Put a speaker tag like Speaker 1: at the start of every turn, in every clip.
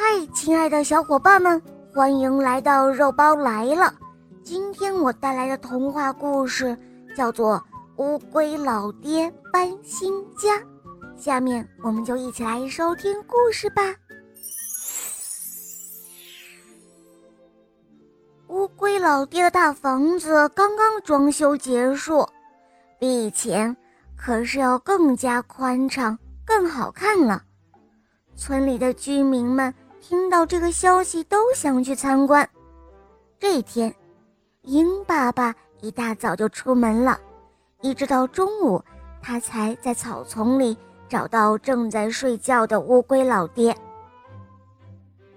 Speaker 1: 嗨，亲爱的小伙伴们，欢迎来到肉包来了。今天我带来的童话故事叫做《乌龟老爹搬新家》。下面我们就一起来收听故事吧。乌龟老爹的大房子刚刚装修结束，比以前可是要更加宽敞、更好看了。村里的居民们听到这个消息，都想去参观。这天，鹰爸爸一大早就出门了，一直到中午，他才在草丛里找到正在睡觉的乌龟老爹。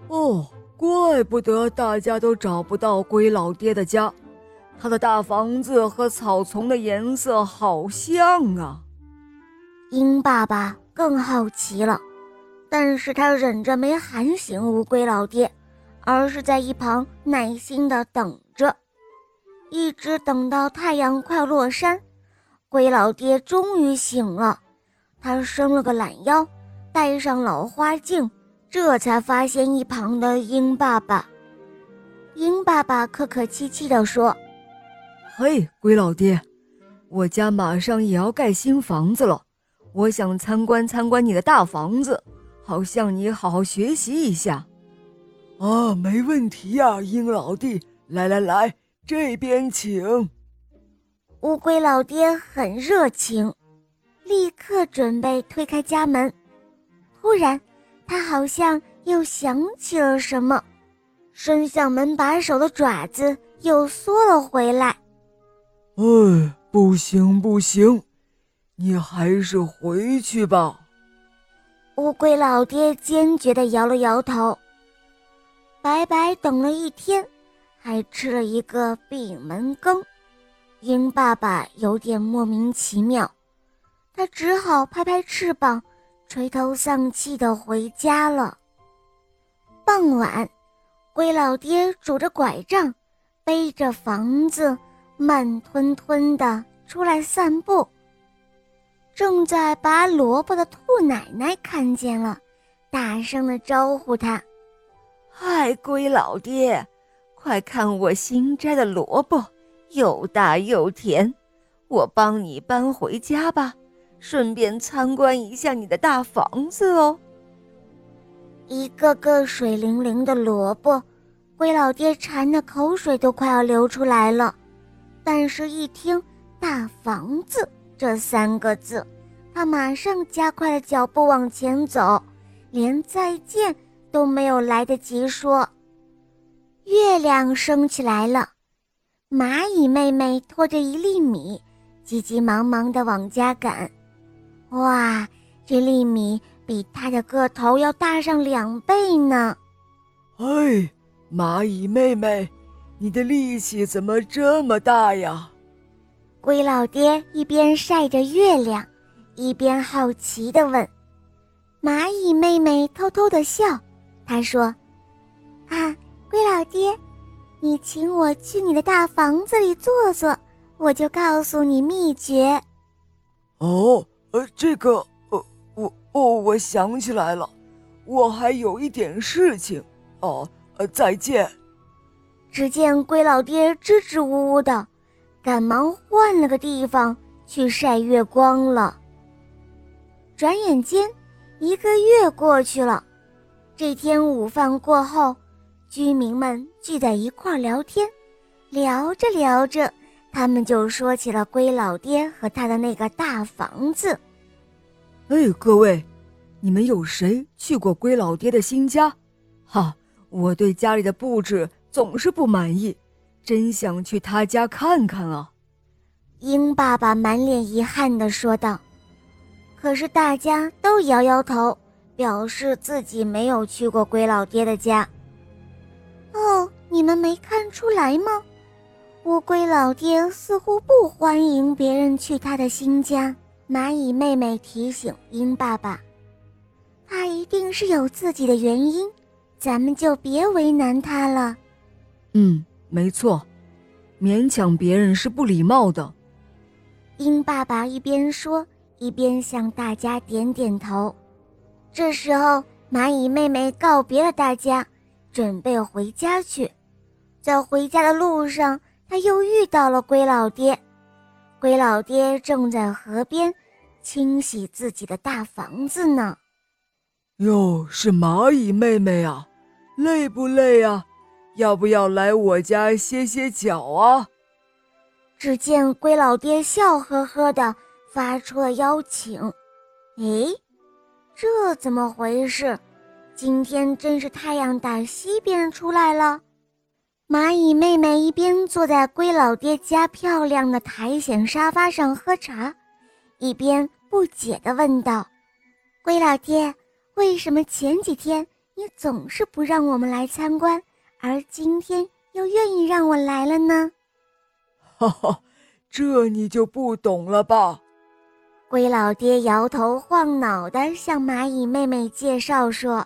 Speaker 2: 哦，怪不得大家都找不到龟老爹的家，他的大房子和草丛的颜色好像啊！
Speaker 1: 鹰爸爸更好奇了。但是他忍着没喊醒乌龟老爹，而是在一旁耐心的等着，一直等到太阳快落山，龟老爹终于醒了。他伸了个懒腰，戴上老花镜，这才发现一旁的鹰爸爸。鹰爸爸客客气气地说：“
Speaker 2: 嘿，龟老爹，我家马上也要盖新房子了，我想参观参观你的大房子。”好向你好好学习一下，
Speaker 3: 啊，没问题呀，鹰老弟，来来来，这边请。
Speaker 1: 乌龟老爹很热情，立刻准备推开家门。突然，他好像又想起了什么，伸向门把手的爪子又缩了回来。
Speaker 3: 哎，不行不行，你还是回去吧。
Speaker 1: 乌龟老爹坚决地摇了摇头。白白等了一天，还吃了一个闭门羹，鹰爸爸有点莫名其妙，他只好拍拍翅膀，垂头丧气地回家了。傍晚，龟老爹拄着拐杖，背着房子，慢吞吞地出来散步。正在拔萝卜的兔奶奶看见了，大声的招呼他：“
Speaker 4: 嗨，龟老爹，快看我新摘的萝卜，又大又甜，我帮你搬回家吧，顺便参观一下你的大房子哦。”
Speaker 1: 一个个水灵灵的萝卜，龟老爹馋的口水都快要流出来了，但是，一听“大房子”。这三个字，他马上加快了脚步往前走，连再见都没有来得及说。月亮升起来了，蚂蚁妹妹拖着一粒米，急急忙忙地往家赶。哇，这粒米比她的个头要大上两倍呢！
Speaker 3: 哎，蚂蚁妹妹，你的力气怎么这么大呀？
Speaker 1: 龟老爹一边晒着月亮，一边好奇地问：“蚂蚁妹妹偷偷地笑，她说：‘啊，龟老爹，你请我去你的大房子里坐坐，我就告诉你秘诀。’
Speaker 3: 哦，呃，这个，呃，我，哦，我想起来了，我还有一点事情。哦，呃，再见。”
Speaker 1: 只见龟老爹支支吾吾的。赶忙换了个地方去晒月光了。转眼间，一个月过去了。这天午饭过后，居民们聚在一块聊天，聊着聊着，他们就说起了龟老爹和他的那个大房子。
Speaker 2: 哎，各位，你们有谁去过龟老爹的新家？哈，我对家里的布置总是不满意。真想去他家看看啊！
Speaker 1: 鹰爸爸满脸遗憾地说道。可是大家都摇摇头，表示自己没有去过龟老爹的家。哦，你们没看出来吗？乌龟老爹似乎不欢迎别人去他的新家。蚂蚁妹妹提醒鹰爸爸：“他一定是有自己的原因，咱们就别为难他了。”
Speaker 2: 嗯。没错，勉强别人是不礼貌的。
Speaker 1: 鹰爸爸一边说，一边向大家点点头。这时候，蚂蚁妹妹告别了大家，准备回家去。在回家的路上，她又遇到了龟老爹。龟老爹正在河边清洗自己的大房子呢。
Speaker 3: 哟，是蚂蚁妹妹啊，累不累啊？要不要来我家歇歇脚啊？
Speaker 1: 只见龟老爹笑呵呵的发出了邀请。诶，这怎么回事？今天真是太阳打西边出来了。蚂蚁妹妹一边坐在龟老爹家漂亮的苔藓沙发上喝茶，一边不解地问道：“龟老爹，为什么前几天你总是不让我们来参观，而今天又愿意让我来了呢？”
Speaker 3: 哈哈，这你就不懂了吧？
Speaker 1: 龟老爹摇头晃脑的向蚂蚁妹妹介绍说：“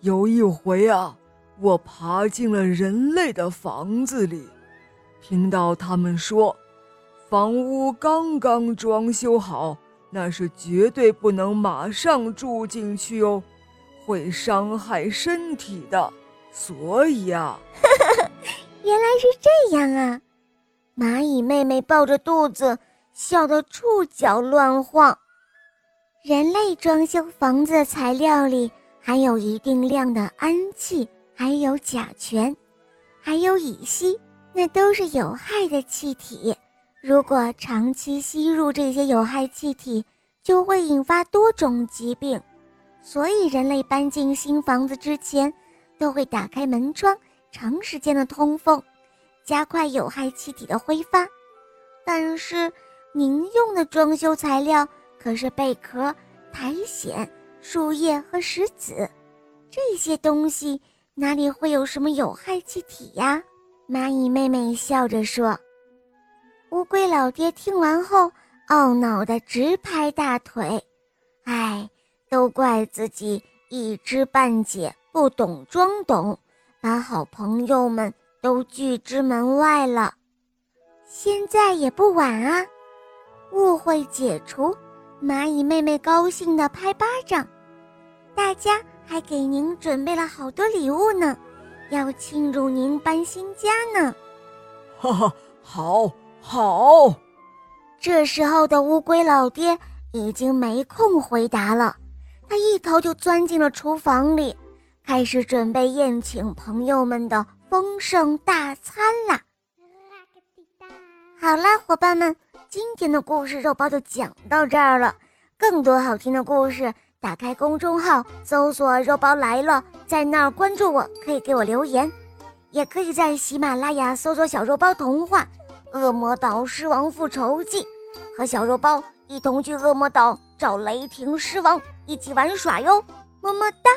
Speaker 3: 有一回啊，我爬进了人类的房子里，听到他们说，房屋刚刚装修好，那是绝对不能马上住进去哦，会伤害身体的。所以啊，
Speaker 1: 原来是这样啊！”蚂蚁妹妹抱着肚子。笑得触角乱晃。人类装修房子的材料里含有一定量的氨气，还有甲醛，还有乙烯，那都是有害的气体。如果长期吸入这些有害气体，就会引发多种疾病。所以，人类搬进新房子之前，都会打开门窗，长时间的通风，加快有害气体的挥发。但是，您用的装修材料可是贝壳、苔藓、树叶和石子，这些东西哪里会有什么有害气体呀？蚂蚁妹妹笑着说。乌龟老爹听完后懊恼地直拍大腿：“哎，都怪自己一知半解，不懂装懂，把好朋友们都拒之门外了。现在也不晚啊。”误会解除，蚂蚁妹妹高兴地拍巴掌。大家还给您准备了好多礼物呢，要庆祝您搬新家呢。
Speaker 3: 哈哈，好，好。
Speaker 1: 这时候的乌龟老爹已经没空回答了，他一头就钻进了厨房里，开始准备宴请朋友们的丰盛大餐啦。好啦，伙伴们。今天的故事肉包就讲到这儿了。更多好听的故事，打开公众号搜索“肉包来了”，在那儿关注我，可以给我留言，也可以在喜马拉雅搜索“小肉包童话《恶魔岛狮王复仇记》，和小肉包一同去恶魔岛找雷霆狮王，一起玩耍哟。么么哒。